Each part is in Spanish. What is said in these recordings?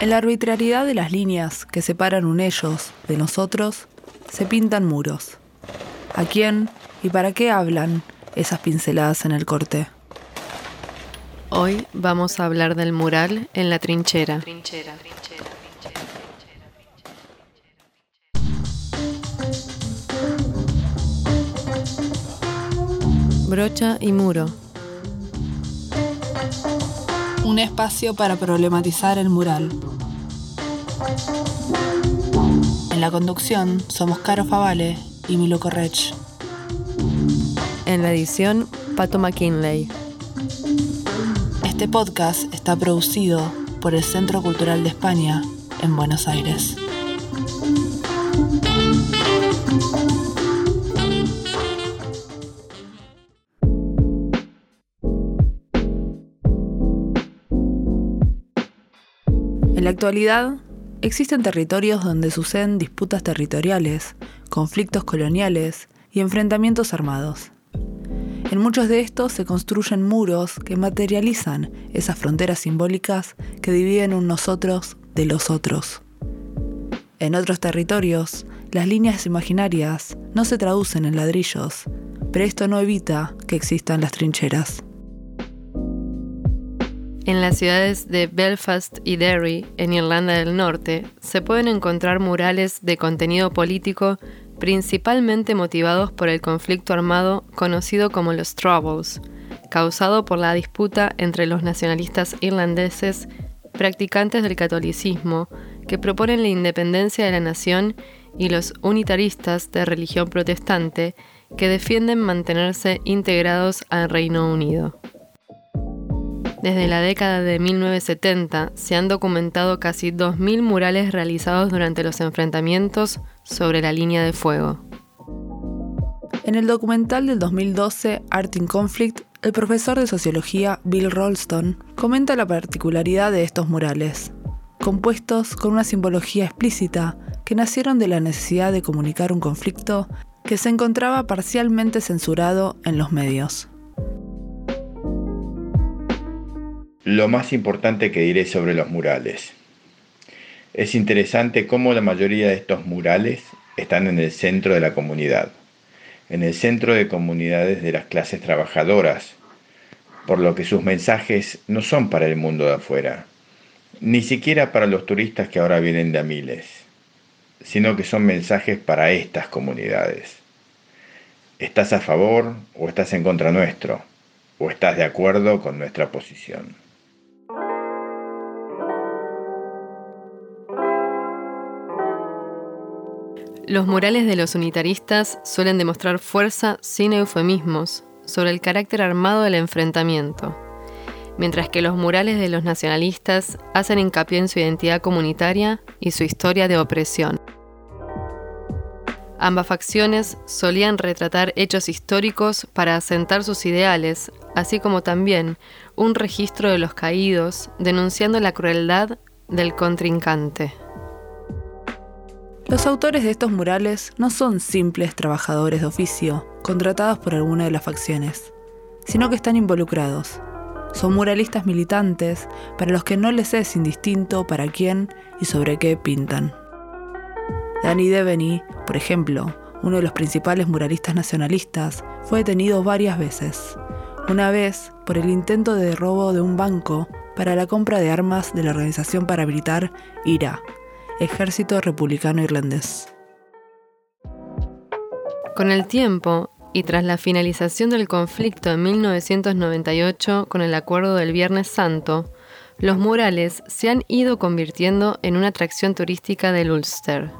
En la arbitrariedad de las líneas que separan un ellos de nosotros, se pintan muros. ¿A quién y para qué hablan esas pinceladas en el corte? Hoy vamos a hablar del mural en la trinchera. Brocha y muro. Un espacio para problematizar el mural. En la conducción somos Caro Favale y Milo Correch. En la edición, Pato McKinley. Este podcast está producido por el Centro Cultural de España en Buenos Aires. En la actualidad, existen territorios donde suceden disputas territoriales, conflictos coloniales y enfrentamientos armados. En muchos de estos se construyen muros que materializan esas fronteras simbólicas que dividen un nosotros de los otros. En otros territorios, las líneas imaginarias no se traducen en ladrillos, pero esto no evita que existan las trincheras. En las ciudades de Belfast y Derry, en Irlanda del Norte, se pueden encontrar murales de contenido político principalmente motivados por el conflicto armado conocido como los Troubles, causado por la disputa entre los nacionalistas irlandeses practicantes del catolicismo que proponen la independencia de la nación y los unitaristas de religión protestante que defienden mantenerse integrados al Reino Unido. Desde la década de 1970 se han documentado casi 2.000 murales realizados durante los enfrentamientos sobre la línea de fuego. En el documental del 2012, Art in Conflict, el profesor de sociología Bill Rolston comenta la particularidad de estos murales, compuestos con una simbología explícita que nacieron de la necesidad de comunicar un conflicto que se encontraba parcialmente censurado en los medios. Lo más importante que diré sobre los murales. Es interesante cómo la mayoría de estos murales están en el centro de la comunidad, en el centro de comunidades de las clases trabajadoras, por lo que sus mensajes no son para el mundo de afuera, ni siquiera para los turistas que ahora vienen de a miles, sino que son mensajes para estas comunidades. ¿Estás a favor o estás en contra nuestro? ¿O estás de acuerdo con nuestra posición? Los murales de los unitaristas suelen demostrar fuerza sin eufemismos sobre el carácter armado del enfrentamiento, mientras que los murales de los nacionalistas hacen hincapié en su identidad comunitaria y su historia de opresión. Ambas facciones solían retratar hechos históricos para asentar sus ideales, así como también un registro de los caídos, denunciando la crueldad del contrincante. Los autores de estos murales no son simples trabajadores de oficio, contratados por alguna de las facciones, sino que están involucrados. Son muralistas militantes para los que no les es indistinto para quién y sobre qué pintan. Danny Deveny, por ejemplo, uno de los principales muralistas nacionalistas, fue detenido varias veces. Una vez por el intento de robo de un banco para la compra de armas de la organización paramilitar IRA, Ejército Republicano Irlandés. Con el tiempo, y tras la finalización del conflicto en 1998 con el Acuerdo del Viernes Santo, los murales se han ido convirtiendo en una atracción turística del Ulster.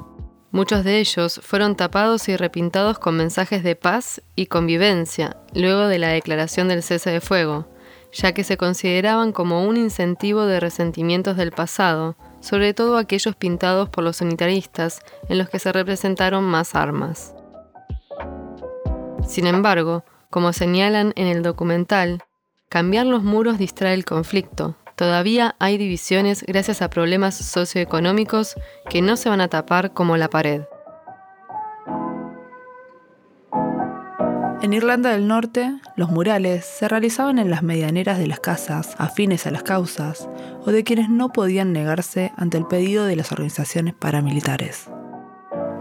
Muchos de ellos fueron tapados y repintados con mensajes de paz y convivencia luego de la declaración del cese de fuego, ya que se consideraban como un incentivo de resentimientos del pasado sobre todo aquellos pintados por los unitaristas, en los que se representaron más armas. Sin embargo, como señalan en el documental, cambiar los muros distrae el conflicto. Todavía hay divisiones gracias a problemas socioeconómicos que no se van a tapar como la pared. En Irlanda del Norte, los murales se realizaban en las medianeras de las casas afines a las causas o de quienes no podían negarse ante el pedido de las organizaciones paramilitares.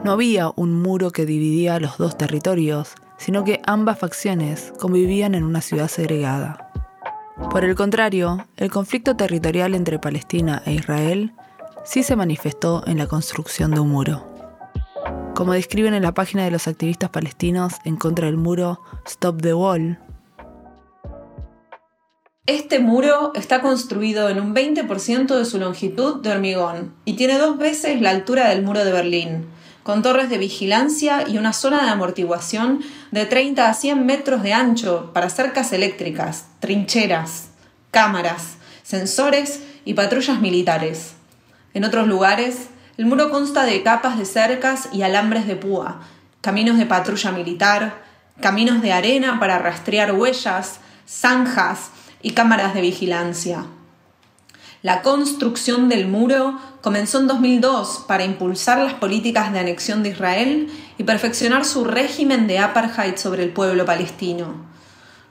No había un muro que dividía los dos territorios, sino que ambas facciones convivían en una ciudad segregada. Por el contrario, el conflicto territorial entre Palestina e Israel sí se manifestó en la construcción de un muro. Como describen en la página de los activistas palestinos en contra del muro Stop the Wall, este muro está construido en un 20% de su longitud de hormigón y tiene dos veces la altura del muro de Berlín, con torres de vigilancia y una zona de amortiguación de 30 a 100 metros de ancho para cercas eléctricas, trincheras, cámaras, sensores y patrullas militares. En otros lugares, el muro consta de capas de cercas y alambres de púa, caminos de patrulla militar, caminos de arena para rastrear huellas, zanjas y cámaras de vigilancia. La construcción del muro comenzó en 2002 para impulsar las políticas de anexión de Israel y perfeccionar su régimen de apartheid sobre el pueblo palestino.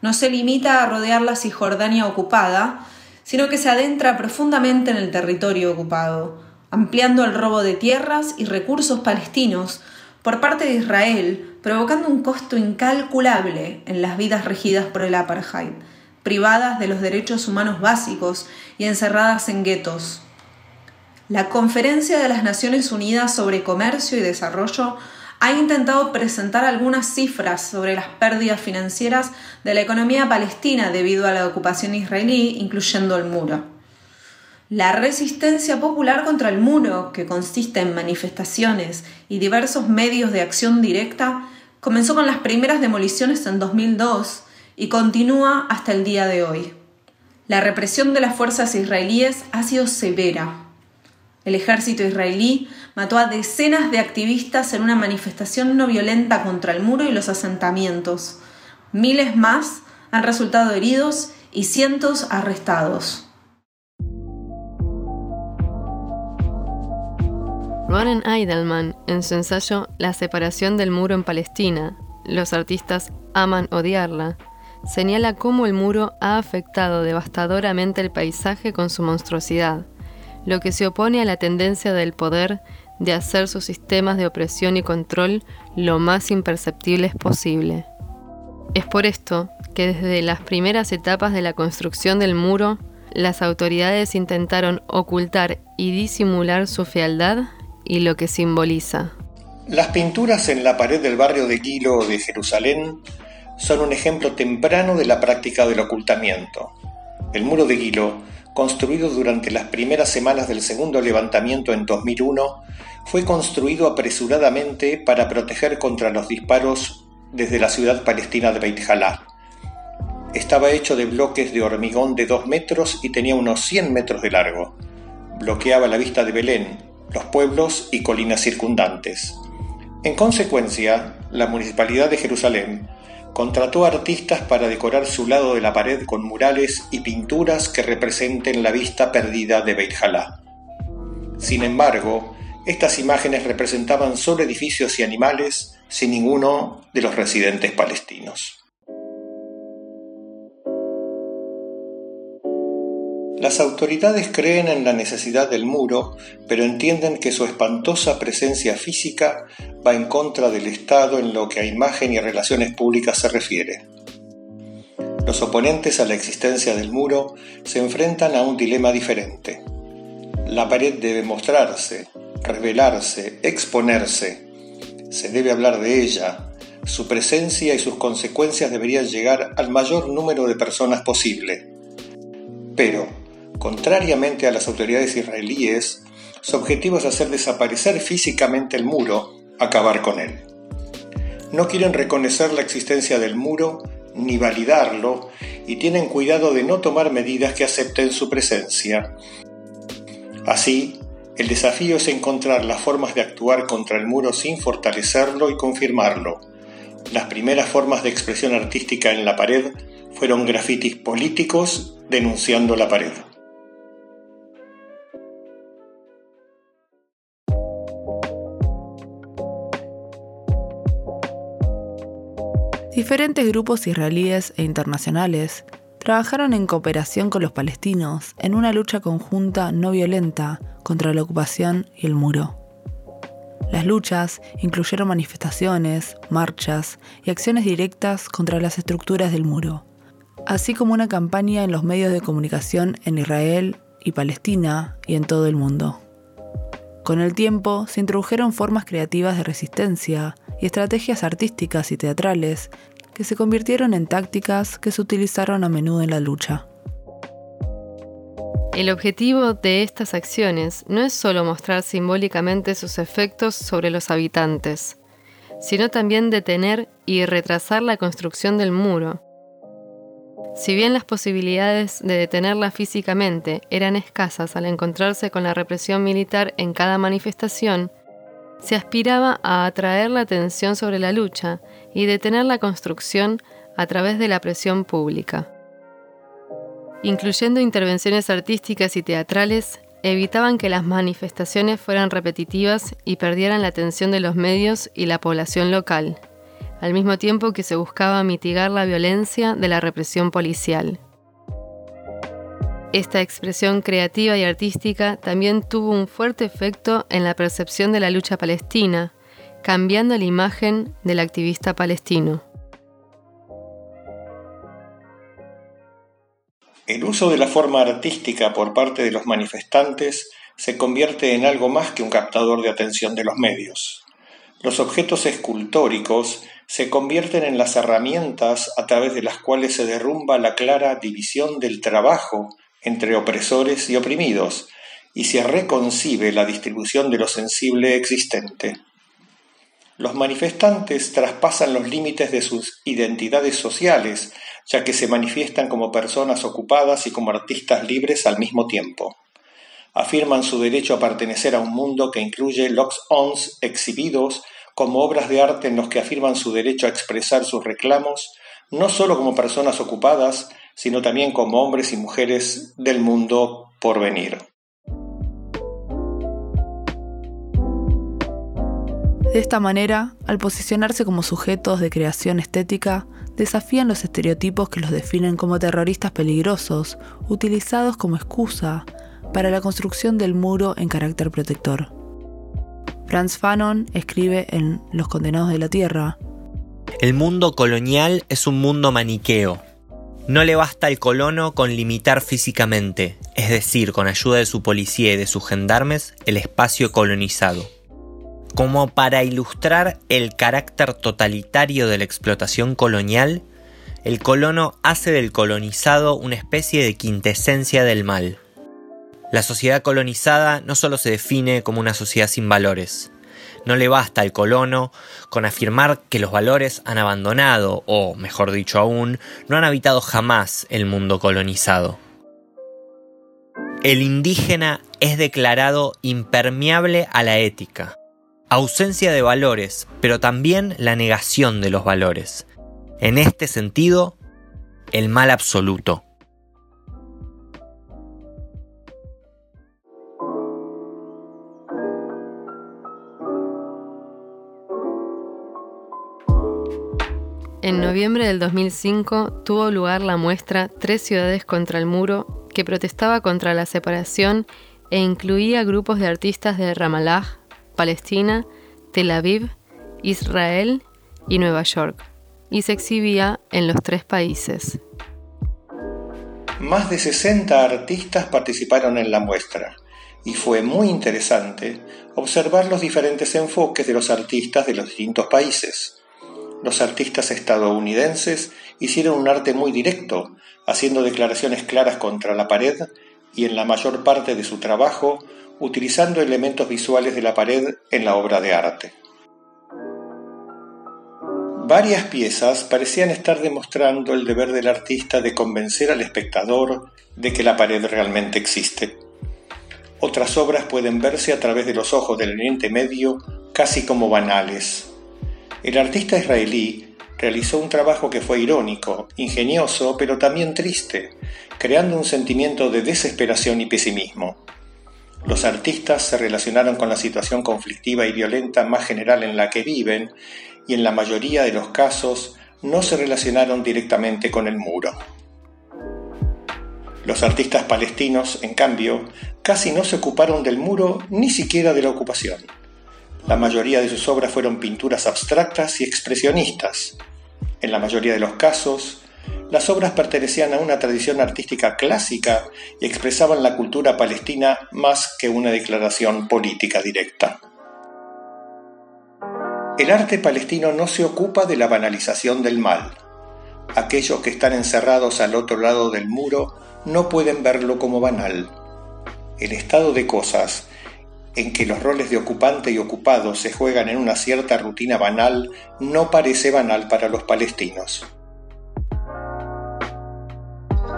No se limita a rodear la Cisjordania ocupada, sino que se adentra profundamente en el territorio ocupado, ampliando el robo de tierras y recursos palestinos por parte de Israel, provocando un costo incalculable en las vidas regidas por el apartheid, privadas de los derechos humanos básicos y encerradas en guetos. La Conferencia de las Naciones Unidas sobre Comercio y Desarrollo ha intentado presentar algunas cifras sobre las pérdidas financieras de la economía palestina debido a la ocupación israelí, incluyendo el muro. La resistencia popular contra el muro, que consiste en manifestaciones y diversos medios de acción directa, comenzó con las primeras demoliciones en 2002 y continúa hasta el día de hoy. La represión de las fuerzas israelíes ha sido severa. El ejército israelí mató a decenas de activistas en una manifestación no violenta contra el muro y los asentamientos. Miles más han resultado heridos y cientos arrestados. Warren Eidelman, en su ensayo La separación del muro en Palestina, los artistas aman odiarla, señala cómo el muro ha afectado devastadoramente el paisaje con su monstruosidad, lo que se opone a la tendencia del poder de hacer sus sistemas de opresión y control lo más imperceptibles posible. Es por esto que desde las primeras etapas de la construcción del muro, las autoridades intentaron ocultar y disimular su fealdad y lo que simboliza. Las pinturas en la pared del barrio de Gilo de Jerusalén son un ejemplo temprano de la práctica del ocultamiento. El muro de Gilo, construido durante las primeras semanas del segundo levantamiento en 2001, fue construido apresuradamente para proteger contra los disparos desde la ciudad palestina de Beit Jalá. Estaba hecho de bloques de hormigón de 2 metros y tenía unos 100 metros de largo. Bloqueaba la vista de Belén, los pueblos y colinas circundantes. En consecuencia, la Municipalidad de Jerusalén contrató artistas para decorar su lado de la pared con murales y pinturas que representen la vista perdida de Beit Jalá. Sin embargo, estas imágenes representaban solo edificios y animales sin ninguno de los residentes palestinos. Las autoridades creen en la necesidad del muro, pero entienden que su espantosa presencia física va en contra del Estado en lo que a imagen y relaciones públicas se refiere. Los oponentes a la existencia del muro se enfrentan a un dilema diferente. La pared debe mostrarse, revelarse, exponerse. Se debe hablar de ella. Su presencia y sus consecuencias deberían llegar al mayor número de personas posible. Pero, Contrariamente a las autoridades israelíes, su objetivo es hacer desaparecer físicamente el muro, acabar con él. No quieren reconocer la existencia del muro ni validarlo y tienen cuidado de no tomar medidas que acepten su presencia. Así, el desafío es encontrar las formas de actuar contra el muro sin fortalecerlo y confirmarlo. Las primeras formas de expresión artística en la pared fueron grafitis políticos denunciando la pared. Diferentes grupos israelíes e internacionales trabajaron en cooperación con los palestinos en una lucha conjunta no violenta contra la ocupación y el muro. Las luchas incluyeron manifestaciones, marchas y acciones directas contra las estructuras del muro, así como una campaña en los medios de comunicación en Israel y Palestina y en todo el mundo. Con el tiempo se introdujeron formas creativas de resistencia y estrategias artísticas y teatrales que se convirtieron en tácticas que se utilizaron a menudo en la lucha. El objetivo de estas acciones no es solo mostrar simbólicamente sus efectos sobre los habitantes, sino también detener y retrasar la construcción del muro. Si bien las posibilidades de detenerla físicamente eran escasas al encontrarse con la represión militar en cada manifestación, se aspiraba a atraer la atención sobre la lucha y detener la construcción a través de la presión pública. Incluyendo intervenciones artísticas y teatrales, evitaban que las manifestaciones fueran repetitivas y perdieran la atención de los medios y la población local, al mismo tiempo que se buscaba mitigar la violencia de la represión policial. Esta expresión creativa y artística también tuvo un fuerte efecto en la percepción de la lucha palestina, cambiando la imagen del activista palestino. El uso de la forma artística por parte de los manifestantes se convierte en algo más que un captador de atención de los medios. Los objetos escultóricos se convierten en las herramientas a través de las cuales se derrumba la clara división del trabajo entre opresores y oprimidos, y se reconcibe la distribución de lo sensible existente. Los manifestantes traspasan los límites de sus identidades sociales, ya que se manifiestan como personas ocupadas y como artistas libres al mismo tiempo. Afirman su derecho a pertenecer a un mundo que incluye locks-ons exhibidos como obras de arte en los que afirman su derecho a expresar sus reclamos, no solo como personas ocupadas, sino también como hombres y mujeres del mundo por venir. De esta manera, al posicionarse como sujetos de creación estética, desafían los estereotipos que los definen como terroristas peligrosos, utilizados como excusa para la construcción del muro en carácter protector. Franz Fanon escribe en Los Condenados de la Tierra, El mundo colonial es un mundo maniqueo, no le basta al colono con limitar físicamente, es decir, con ayuda de su policía y de sus gendarmes, el espacio colonizado. Como para ilustrar el carácter totalitario de la explotación colonial, el colono hace del colonizado una especie de quintesencia del mal. La sociedad colonizada no solo se define como una sociedad sin valores, no le basta al colono con afirmar que los valores han abandonado, o, mejor dicho aún, no han habitado jamás el mundo colonizado. El indígena es declarado impermeable a la ética. Ausencia de valores, pero también la negación de los valores. En este sentido, el mal absoluto. En noviembre del 2005 tuvo lugar la muestra Tres ciudades contra el muro, que protestaba contra la separación e incluía grupos de artistas de Ramallah, Palestina, Tel Aviv, Israel y Nueva York, y se exhibía en los tres países. Más de 60 artistas participaron en la muestra, y fue muy interesante observar los diferentes enfoques de los artistas de los distintos países los artistas estadounidenses hicieron un arte muy directo, haciendo declaraciones claras contra la pared y en la mayor parte de su trabajo utilizando elementos visuales de la pared en la obra de arte. Varias piezas parecían estar demostrando el deber del artista de convencer al espectador de que la pared realmente existe. Otras obras pueden verse a través de los ojos del Oriente Medio casi como banales, el artista israelí realizó un trabajo que fue irónico, ingenioso, pero también triste, creando un sentimiento de desesperación y pesimismo. Los artistas se relacionaron con la situación conflictiva y violenta más general en la que viven y en la mayoría de los casos no se relacionaron directamente con el muro. Los artistas palestinos, en cambio, casi no se ocuparon del muro ni siquiera de la ocupación. La mayoría de sus obras fueron pinturas abstractas y expresionistas. En la mayoría de los casos, las obras pertenecían a una tradición artística clásica y expresaban la cultura palestina más que una declaración política directa. El arte palestino no se ocupa de la banalización del mal. Aquellos que están encerrados al otro lado del muro no pueden verlo como banal. El estado de cosas en que los roles de ocupante y ocupado se juegan en una cierta rutina banal no parece banal para los palestinos.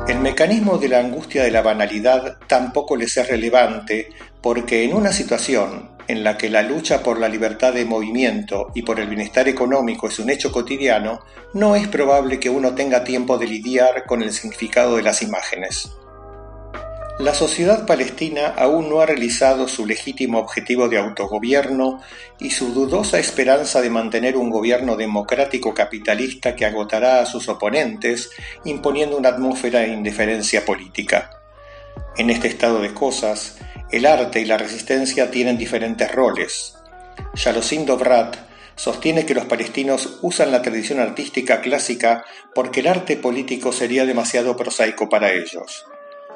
El mecanismo de la angustia de la banalidad tampoco les es relevante porque en una situación en la que la lucha por la libertad de movimiento y por el bienestar económico es un hecho cotidiano, no es probable que uno tenga tiempo de lidiar con el significado de las imágenes. La sociedad palestina aún no ha realizado su legítimo objetivo de autogobierno y su dudosa esperanza de mantener un gobierno democrático capitalista que agotará a sus oponentes imponiendo una atmósfera de indiferencia política. En este estado de cosas, el arte y la resistencia tienen diferentes roles. Yalosin Dovrat sostiene que los palestinos usan la tradición artística clásica porque el arte político sería demasiado prosaico para ellos.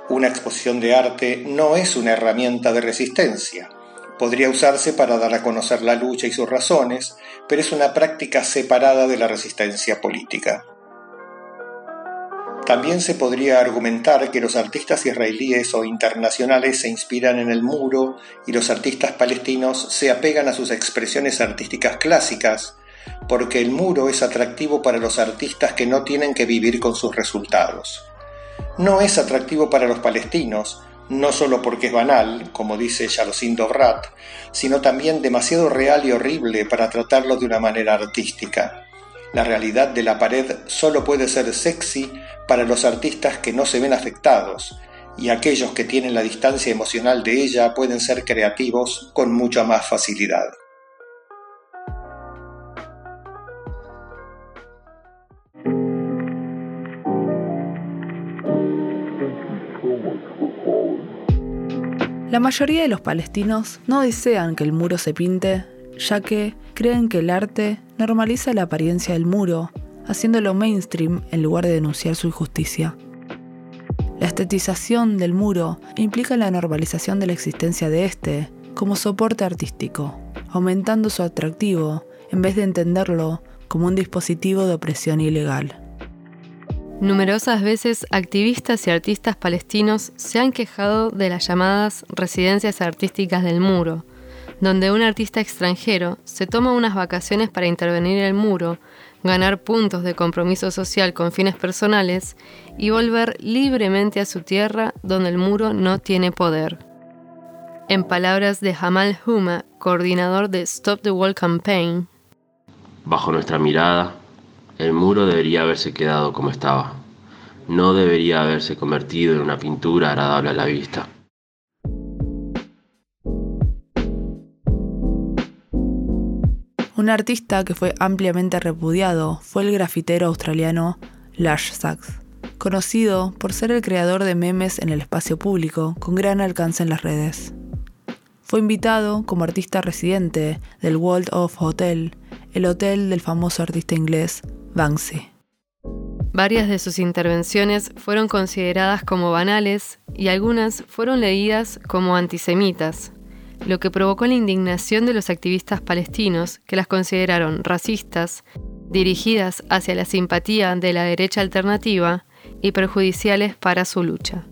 Una exposición de arte no es una herramienta de resistencia. Podría usarse para dar a conocer la lucha y sus razones, pero es una práctica separada de la resistencia política. También se podría argumentar que los artistas israelíes o internacionales se inspiran en el muro y los artistas palestinos se apegan a sus expresiones artísticas clásicas, porque el muro es atractivo para los artistas que no tienen que vivir con sus resultados. No es atractivo para los palestinos, no solo porque es banal, como dice Yalosin Dovrat, sino también demasiado real y horrible para tratarlo de una manera artística. La realidad de la pared solo puede ser sexy para los artistas que no se ven afectados, y aquellos que tienen la distancia emocional de ella pueden ser creativos con mucha más facilidad. La mayoría de los palestinos no desean que el muro se pinte, ya que creen que el arte normaliza la apariencia del muro, haciéndolo mainstream en lugar de denunciar su injusticia. La estetización del muro implica la normalización de la existencia de este como soporte artístico, aumentando su atractivo en vez de entenderlo como un dispositivo de opresión ilegal. Numerosas veces activistas y artistas palestinos se han quejado de las llamadas residencias artísticas del muro, donde un artista extranjero se toma unas vacaciones para intervenir en el muro, ganar puntos de compromiso social con fines personales y volver libremente a su tierra donde el muro no tiene poder. En palabras de Jamal Huma, coordinador de Stop the Wall Campaign, Bajo nuestra mirada, el muro debería haberse quedado como estaba. No debería haberse convertido en una pintura agradable a la vista. Un artista que fue ampliamente repudiado fue el grafitero australiano Lash Sachs, conocido por ser el creador de memes en el espacio público con gran alcance en las redes. Fue invitado como artista residente del World of Hotel, el hotel del famoso artista inglés Banksy. Varias de sus intervenciones fueron consideradas como banales y algunas fueron leídas como antisemitas, lo que provocó la indignación de los activistas palestinos, que las consideraron racistas, dirigidas hacia la simpatía de la derecha alternativa y perjudiciales para su lucha.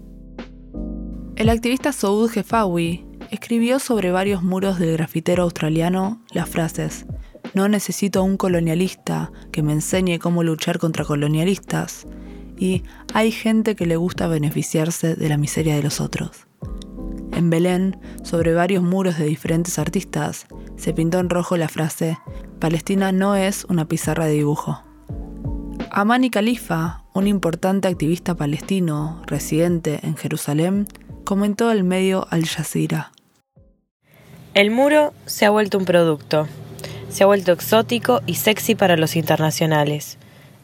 El activista Saud Jefawi escribió sobre varios muros del grafitero australiano las frases No necesito un colonialista que me enseñe cómo luchar contra colonialistas y hay gente que le gusta beneficiarse de la miseria de los otros. En Belén, sobre varios muros de diferentes artistas, se pintó en rojo la frase Palestina no es una pizarra de dibujo. Amani Khalifa, un importante activista palestino residente en Jerusalén, comentó al medio Al Jazeera. El muro se ha vuelto un producto. Se ha vuelto exótico y sexy para los internacionales.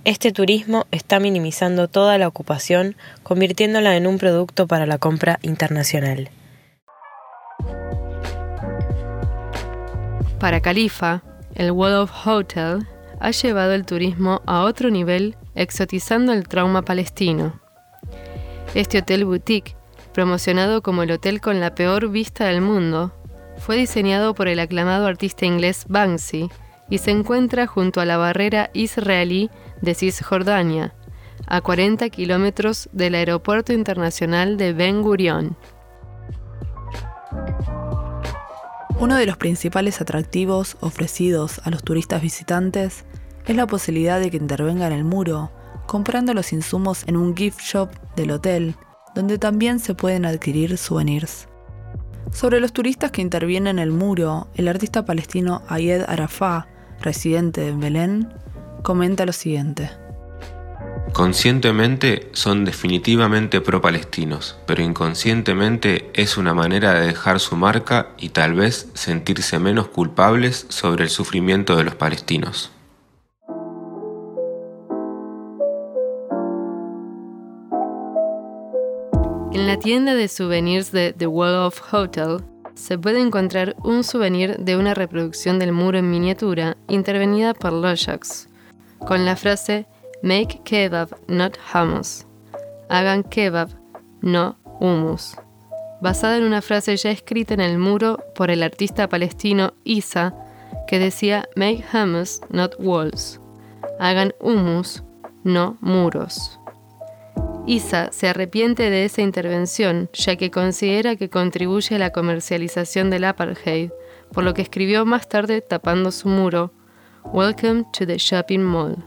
Este turismo está minimizando toda la ocupación, convirtiéndola en un producto para la compra internacional. Para Califa, el Wall of Hotel ha llevado el turismo a otro nivel exotizando el trauma palestino. Este hotel boutique, promocionado como el hotel con la peor vista del mundo, fue diseñado por el aclamado artista inglés Banksy y se encuentra junto a la barrera israelí de Cisjordania, a 40 kilómetros del Aeropuerto Internacional de Ben Gurion. Uno de los principales atractivos ofrecidos a los turistas visitantes es la posibilidad de que intervenga en el muro, comprando los insumos en un gift shop del hotel, donde también se pueden adquirir souvenirs. Sobre los turistas que intervienen en el muro, el artista palestino Ayed Arafat, residente en Belén, comenta lo siguiente. Conscientemente son definitivamente pro-palestinos, pero inconscientemente es una manera de dejar su marca y tal vez sentirse menos culpables sobre el sufrimiento de los palestinos. La tienda de souvenirs de The Wall of Hotel se puede encontrar un souvenir de una reproducción del muro en miniatura intervenida por Lojax, con la frase Make kebab, not hummus. Hagan kebab, no hummus. Basada en una frase ya escrita en el muro por el artista palestino Isa, que decía Make hummus, not walls. Hagan hummus, no muros. Isa se arrepiente de esa intervención, ya que considera que contribuye a la comercialización del apartheid, por lo que escribió más tarde tapando su muro, Welcome to the Shopping Mall.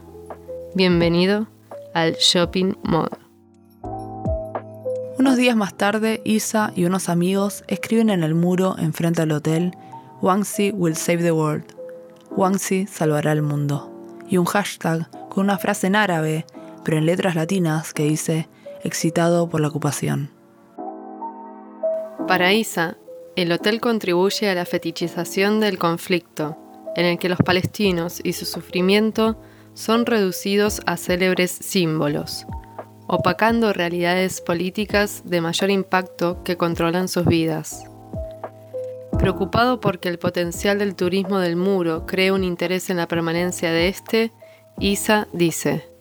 Bienvenido al Shopping Mall. Unos días más tarde, Isa y unos amigos escriben en el muro enfrente al hotel, Wangxi will save the world. Wangxi salvará el mundo. Y un hashtag con una frase en árabe, pero en letras latinas, que dice, excitado por la ocupación. Para Isa, el hotel contribuye a la fetichización del conflicto, en el que los palestinos y su sufrimiento son reducidos a célebres símbolos, opacando realidades políticas de mayor impacto que controlan sus vidas. Preocupado porque el potencial del turismo del muro cree un interés en la permanencia de este, Isa dice,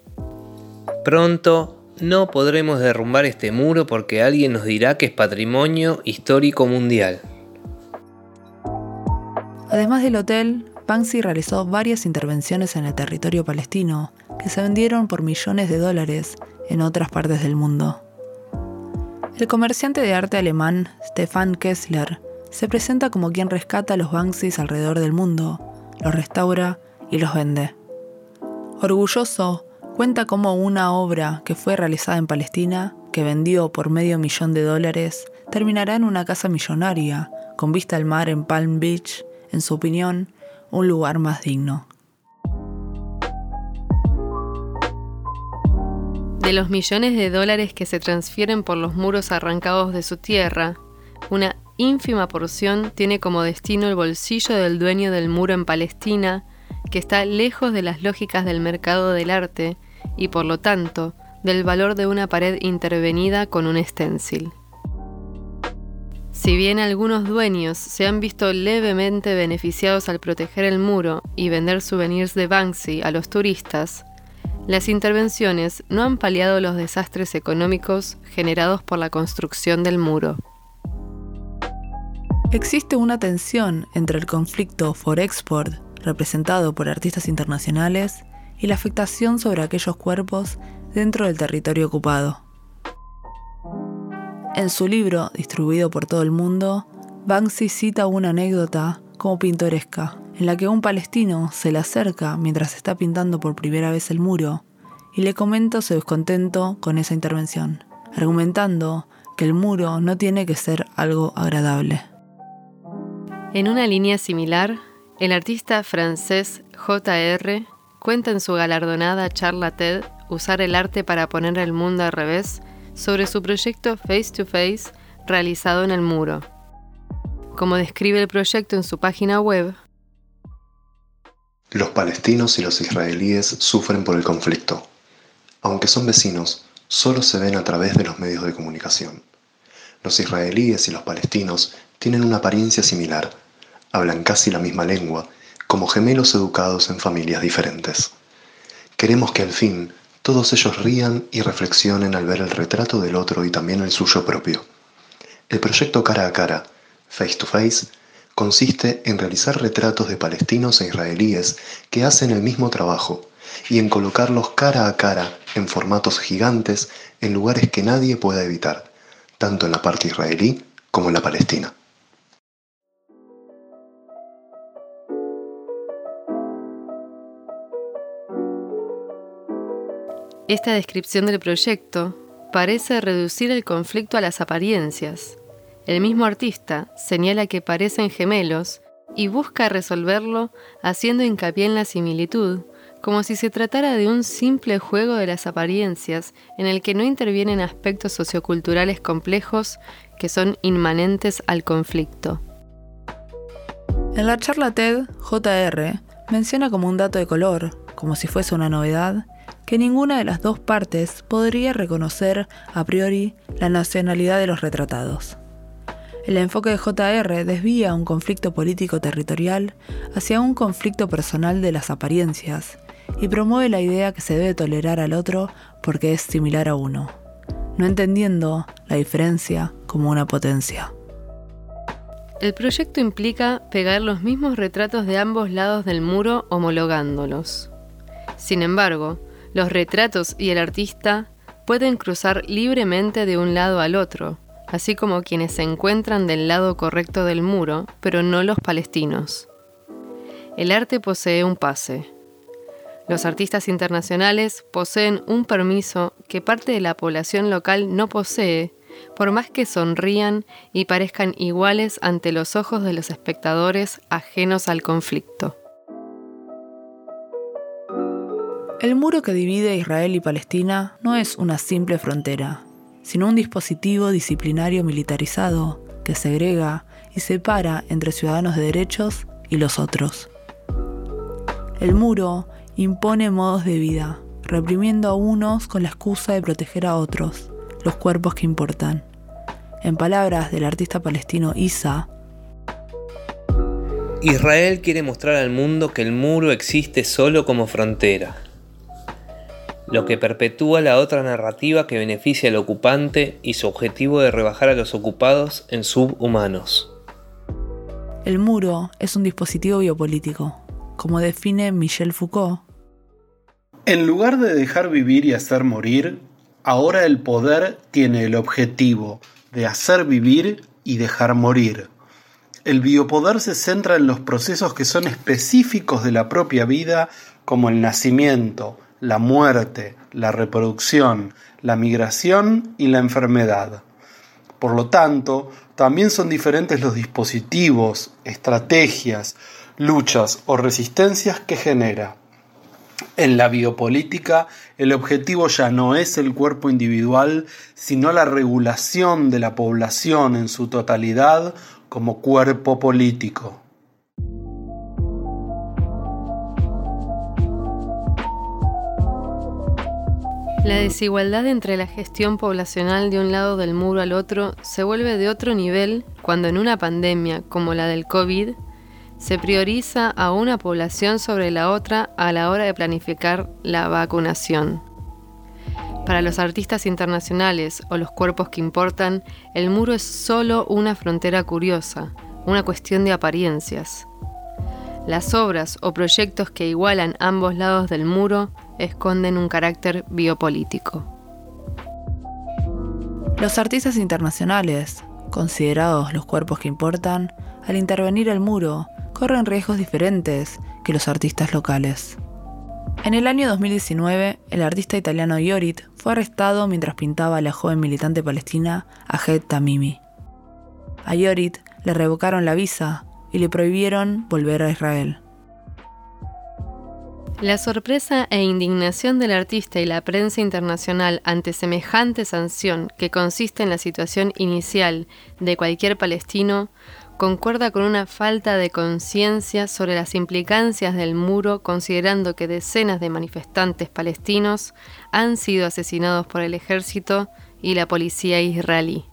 Pronto no podremos derrumbar este muro porque alguien nos dirá que es patrimonio histórico mundial. Además del hotel, Banksy realizó varias intervenciones en el territorio palestino que se vendieron por millones de dólares en otras partes del mundo. El comerciante de arte alemán Stefan Kessler se presenta como quien rescata los Banksys alrededor del mundo, los restaura y los vende. Orgulloso, cuenta cómo una obra que fue realizada en Palestina, que vendió por medio millón de dólares, terminará en una casa millonaria, con vista al mar en Palm Beach, en su opinión, un lugar más digno. De los millones de dólares que se transfieren por los muros arrancados de su tierra, una ínfima porción tiene como destino el bolsillo del dueño del muro en Palestina, que está lejos de las lógicas del mercado del arte y por lo tanto del valor de una pared intervenida con un stencil. Si bien algunos dueños se han visto levemente beneficiados al proteger el muro y vender souvenirs de Banksy a los turistas, las intervenciones no han paliado los desastres económicos generados por la construcción del muro. Existe una tensión entre el conflicto for export, representado por artistas internacionales, y la afectación sobre aquellos cuerpos dentro del territorio ocupado. En su libro, distribuido por todo el mundo, Banksy cita una anécdota como pintoresca, en la que un palestino se le acerca mientras está pintando por primera vez el muro y le comenta su descontento con esa intervención, argumentando que el muro no tiene que ser algo agradable. En una línea similar, el artista francés J.R. cuenta en su galardonada charla TED usar el arte para poner el mundo al revés sobre su proyecto Face to Face realizado en el muro. Como describe el proyecto en su página web, Los palestinos y los israelíes sufren por el conflicto. Aunque son vecinos, solo se ven a través de los medios de comunicación. Los israelíes y los palestinos tienen una apariencia similar, hablan casi la misma lengua, como gemelos educados en familias diferentes. Queremos que al fin todos ellos rían y reflexionen al ver el retrato del otro y también el suyo propio. El proyecto Cara a Cara, Face to Face, consiste en realizar retratos de palestinos e israelíes que hacen el mismo trabajo y en colocarlos cara a cara en formatos gigantes en lugares que nadie pueda evitar, tanto en la parte israelí como en la palestina. Esta descripción del proyecto parece reducir el conflicto a las apariencias, el mismo artista señala que parecen gemelos y busca resolverlo haciendo hincapié en la similitud, como si se tratara de un simple juego de las apariencias en el que no intervienen aspectos socioculturales complejos que son inmanentes al conflicto. En la charla TED, JR menciona como un dato de color, como si fuese una novedad, que ninguna de las dos partes podría reconocer a priori la nacionalidad de los retratados. El enfoque de JR desvía un conflicto político territorial hacia un conflicto personal de las apariencias y promueve la idea que se debe tolerar al otro porque es similar a uno, no entendiendo la diferencia como una potencia. El proyecto implica pegar los mismos retratos de ambos lados del muro homologándolos. Sin embargo, los retratos y el artista pueden cruzar libremente de un lado al otro, así como quienes se encuentran del lado correcto del muro, pero no los palestinos. El arte posee un pase. Los artistas internacionales poseen un permiso que parte de la población local no posee, por más que sonrían y parezcan iguales ante los ojos de los espectadores ajenos al conflicto. El muro que divide Israel y Palestina no es una simple frontera, sino un dispositivo disciplinario militarizado que segrega y separa entre ciudadanos de derechos y los otros. El muro impone modos de vida, reprimiendo a unos con la excusa de proteger a otros, los cuerpos que importan. En palabras del artista palestino Isa, Israel quiere mostrar al mundo que el muro existe solo como frontera, lo que perpetúa la otra narrativa que beneficia al ocupante y su objetivo de rebajar a los ocupados en subhumanos. El muro es un dispositivo biopolítico, como define Michel Foucault. En lugar de dejar vivir y hacer morir, ahora el poder tiene el objetivo de hacer vivir y dejar morir. El biopoder se centra en los procesos que son específicos de la propia vida, como el nacimiento, la muerte, la reproducción, la migración y la enfermedad. Por lo tanto, también son diferentes los dispositivos, estrategias, luchas o resistencias que genera. En la biopolítica, el objetivo ya no es el cuerpo individual, sino la regulación de la población en su totalidad como cuerpo político. La desigualdad entre la gestión poblacional de un lado del muro al otro se vuelve de otro nivel cuando en una pandemia como la del COVID se prioriza a una población sobre la otra a la hora de planificar la vacunación. Para los artistas internacionales o los cuerpos que importan, el muro es solo una frontera curiosa, una cuestión de apariencias. Las obras o proyectos que igualan ambos lados del muro esconden un carácter biopolítico. Los artistas internacionales, considerados los cuerpos que importan, al intervenir el muro, corren riesgos diferentes que los artistas locales. En el año 2019, el artista italiano Yorit fue arrestado mientras pintaba a la joven militante palestina Ahed Tamimi. A Yorit le revocaron la visa y le prohibieron volver a Israel. La sorpresa e indignación del artista y la prensa internacional ante semejante sanción que consiste en la situación inicial de cualquier palestino concuerda con una falta de conciencia sobre las implicancias del muro, considerando que decenas de manifestantes palestinos han sido asesinados por el ejército y la policía israelí.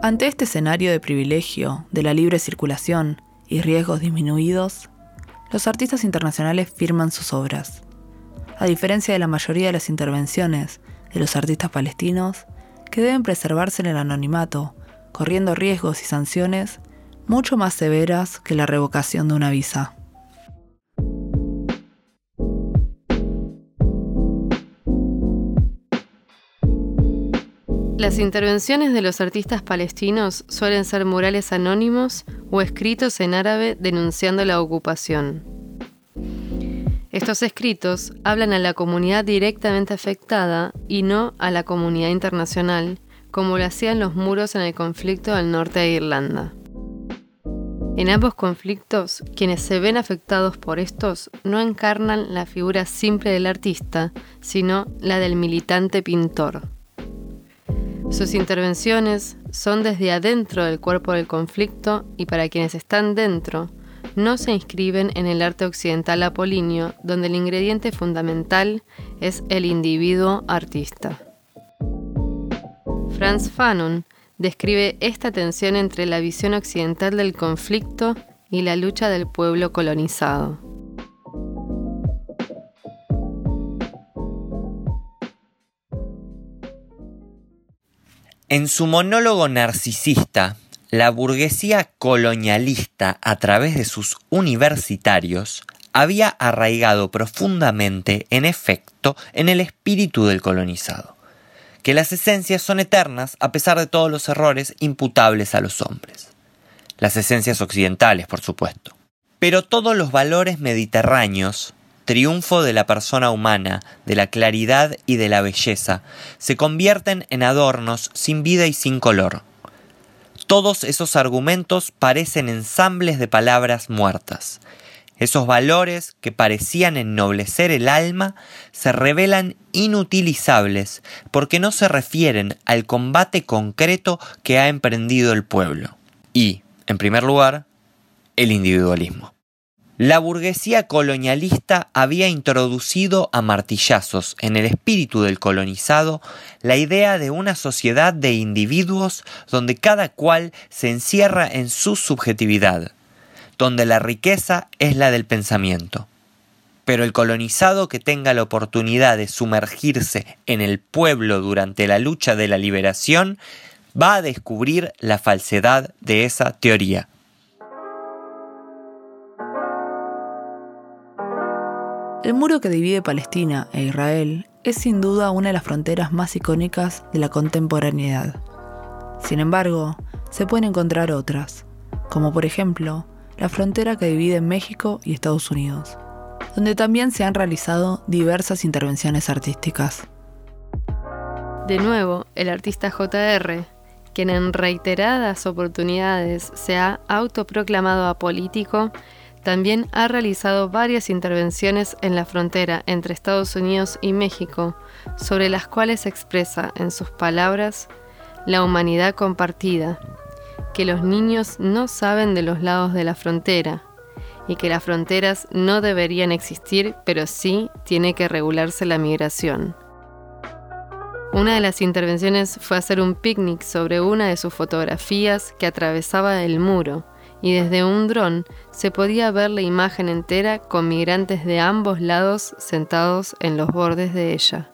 Ante este escenario de privilegio, de la libre circulación y riesgos disminuidos, los artistas internacionales firman sus obras. A diferencia de la mayoría de las intervenciones de los artistas palestinos, que deben preservarse en el anonimato, corriendo riesgos y sanciones mucho más severas que la revocación de una visa. Las intervenciones de los artistas palestinos suelen ser murales anónimos o escritos en árabe denunciando la ocupación. Estos escritos hablan a la comunidad directamente afectada y no a la comunidad internacional, como lo hacían los muros en el conflicto del norte de Irlanda. En ambos conflictos, quienes se ven afectados por estos no encarnan la figura simple del artista, sino la del militante pintor. Sus intervenciones son desde adentro del cuerpo del conflicto y para quienes están dentro, no se inscriben en el arte occidental apolíneo, donde el ingrediente fundamental es el individuo artista. Franz Fanon describe esta tensión entre la visión occidental del conflicto y la lucha del pueblo colonizado. En su monólogo narcisista, la burguesía colonialista, a través de sus universitarios, había arraigado profundamente, en efecto, en el espíritu del colonizado, que las esencias son eternas a pesar de todos los errores imputables a los hombres. Las esencias occidentales, por supuesto. Pero todos los valores mediterráneos triunfo de la persona humana, de la claridad y de la belleza, se convierten en adornos sin vida y sin color. Todos esos argumentos parecen ensambles de palabras muertas. Esos valores que parecían ennoblecer el alma se revelan inutilizables porque no se refieren al combate concreto que ha emprendido el pueblo. Y, en primer lugar, el individualismo. La burguesía colonialista había introducido a martillazos en el espíritu del colonizado la idea de una sociedad de individuos donde cada cual se encierra en su subjetividad, donde la riqueza es la del pensamiento. Pero el colonizado que tenga la oportunidad de sumergirse en el pueblo durante la lucha de la liberación va a descubrir la falsedad de esa teoría. El muro que divide Palestina e Israel es sin duda una de las fronteras más icónicas de la contemporaneidad. Sin embargo, se pueden encontrar otras, como por ejemplo la frontera que divide México y Estados Unidos, donde también se han realizado diversas intervenciones artísticas. De nuevo, el artista JR, quien en reiteradas oportunidades se ha autoproclamado apolítico, también ha realizado varias intervenciones en la frontera entre Estados Unidos y México, sobre las cuales expresa en sus palabras la humanidad compartida, que los niños no saben de los lados de la frontera y que las fronteras no deberían existir, pero sí tiene que regularse la migración. Una de las intervenciones fue hacer un picnic sobre una de sus fotografías que atravesaba el muro, y desde un dron se podía ver la imagen entera con migrantes de ambos lados sentados en los bordes de ella.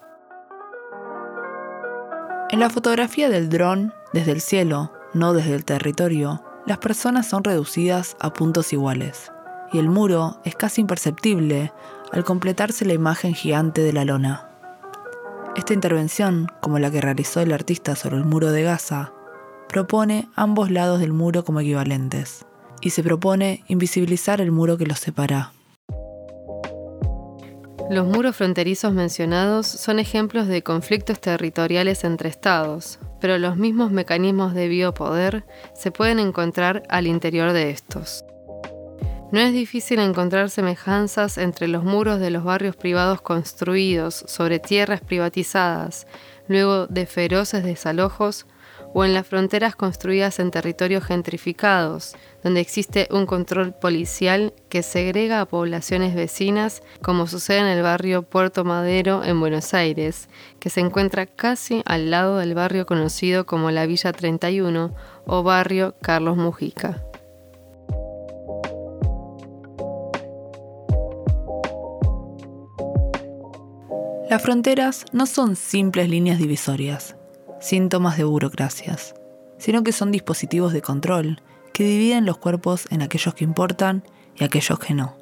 En la fotografía del dron, desde el cielo, no desde el territorio, las personas son reducidas a puntos iguales, y el muro es casi imperceptible al completarse la imagen gigante de la lona. Esta intervención, como la que realizó el artista sobre el muro de Gaza, propone ambos lados del muro como equivalentes y se propone invisibilizar el muro que los separa. Los muros fronterizos mencionados son ejemplos de conflictos territoriales entre estados, pero los mismos mecanismos de biopoder se pueden encontrar al interior de estos. No es difícil encontrar semejanzas entre los muros de los barrios privados construidos sobre tierras privatizadas luego de feroces desalojos o en las fronteras construidas en territorios gentrificados, donde existe un control policial que segrega a poblaciones vecinas, como sucede en el barrio Puerto Madero en Buenos Aires, que se encuentra casi al lado del barrio conocido como la Villa 31 o barrio Carlos Mujica. Las fronteras no son simples líneas divisorias, síntomas de burocracias, sino que son dispositivos de control que dividen los cuerpos en aquellos que importan y aquellos que no.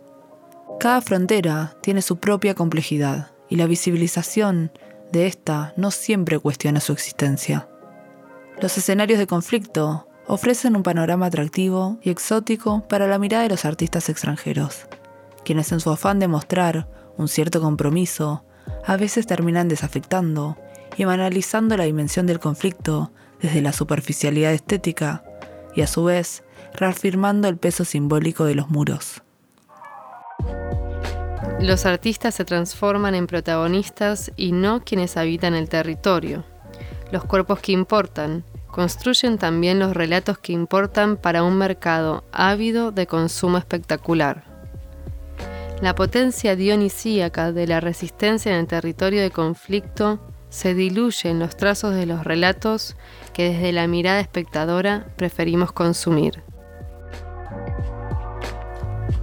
Cada frontera tiene su propia complejidad y la visibilización de esta no siempre cuestiona su existencia. Los escenarios de conflicto ofrecen un panorama atractivo y exótico para la mirada de los artistas extranjeros, quienes en su afán de mostrar un cierto compromiso a veces terminan desafectando y banalizando la dimensión del conflicto desde la superficialidad estética y a su vez reafirmando el peso simbólico de los muros. Los artistas se transforman en protagonistas y no quienes habitan el territorio. Los cuerpos que importan construyen también los relatos que importan para un mercado ávido de consumo espectacular. La potencia dionisíaca de la resistencia en el territorio de conflicto se diluye en los trazos de los relatos que desde la mirada espectadora preferimos consumir.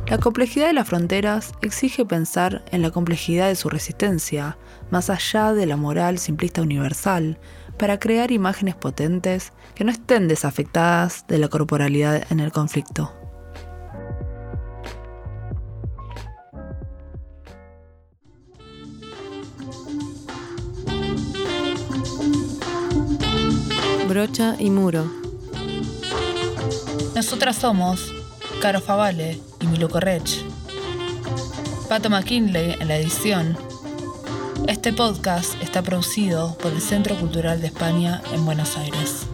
La complejidad de las fronteras exige pensar en la complejidad de su resistencia, más allá de la moral simplista universal, para crear imágenes potentes que no estén desafectadas de la corporalidad en el conflicto. Y Muro. Nosotras somos Caro Favale y Milo Correch. Pato McKinley en la edición. Este podcast está producido por el Centro Cultural de España en Buenos Aires.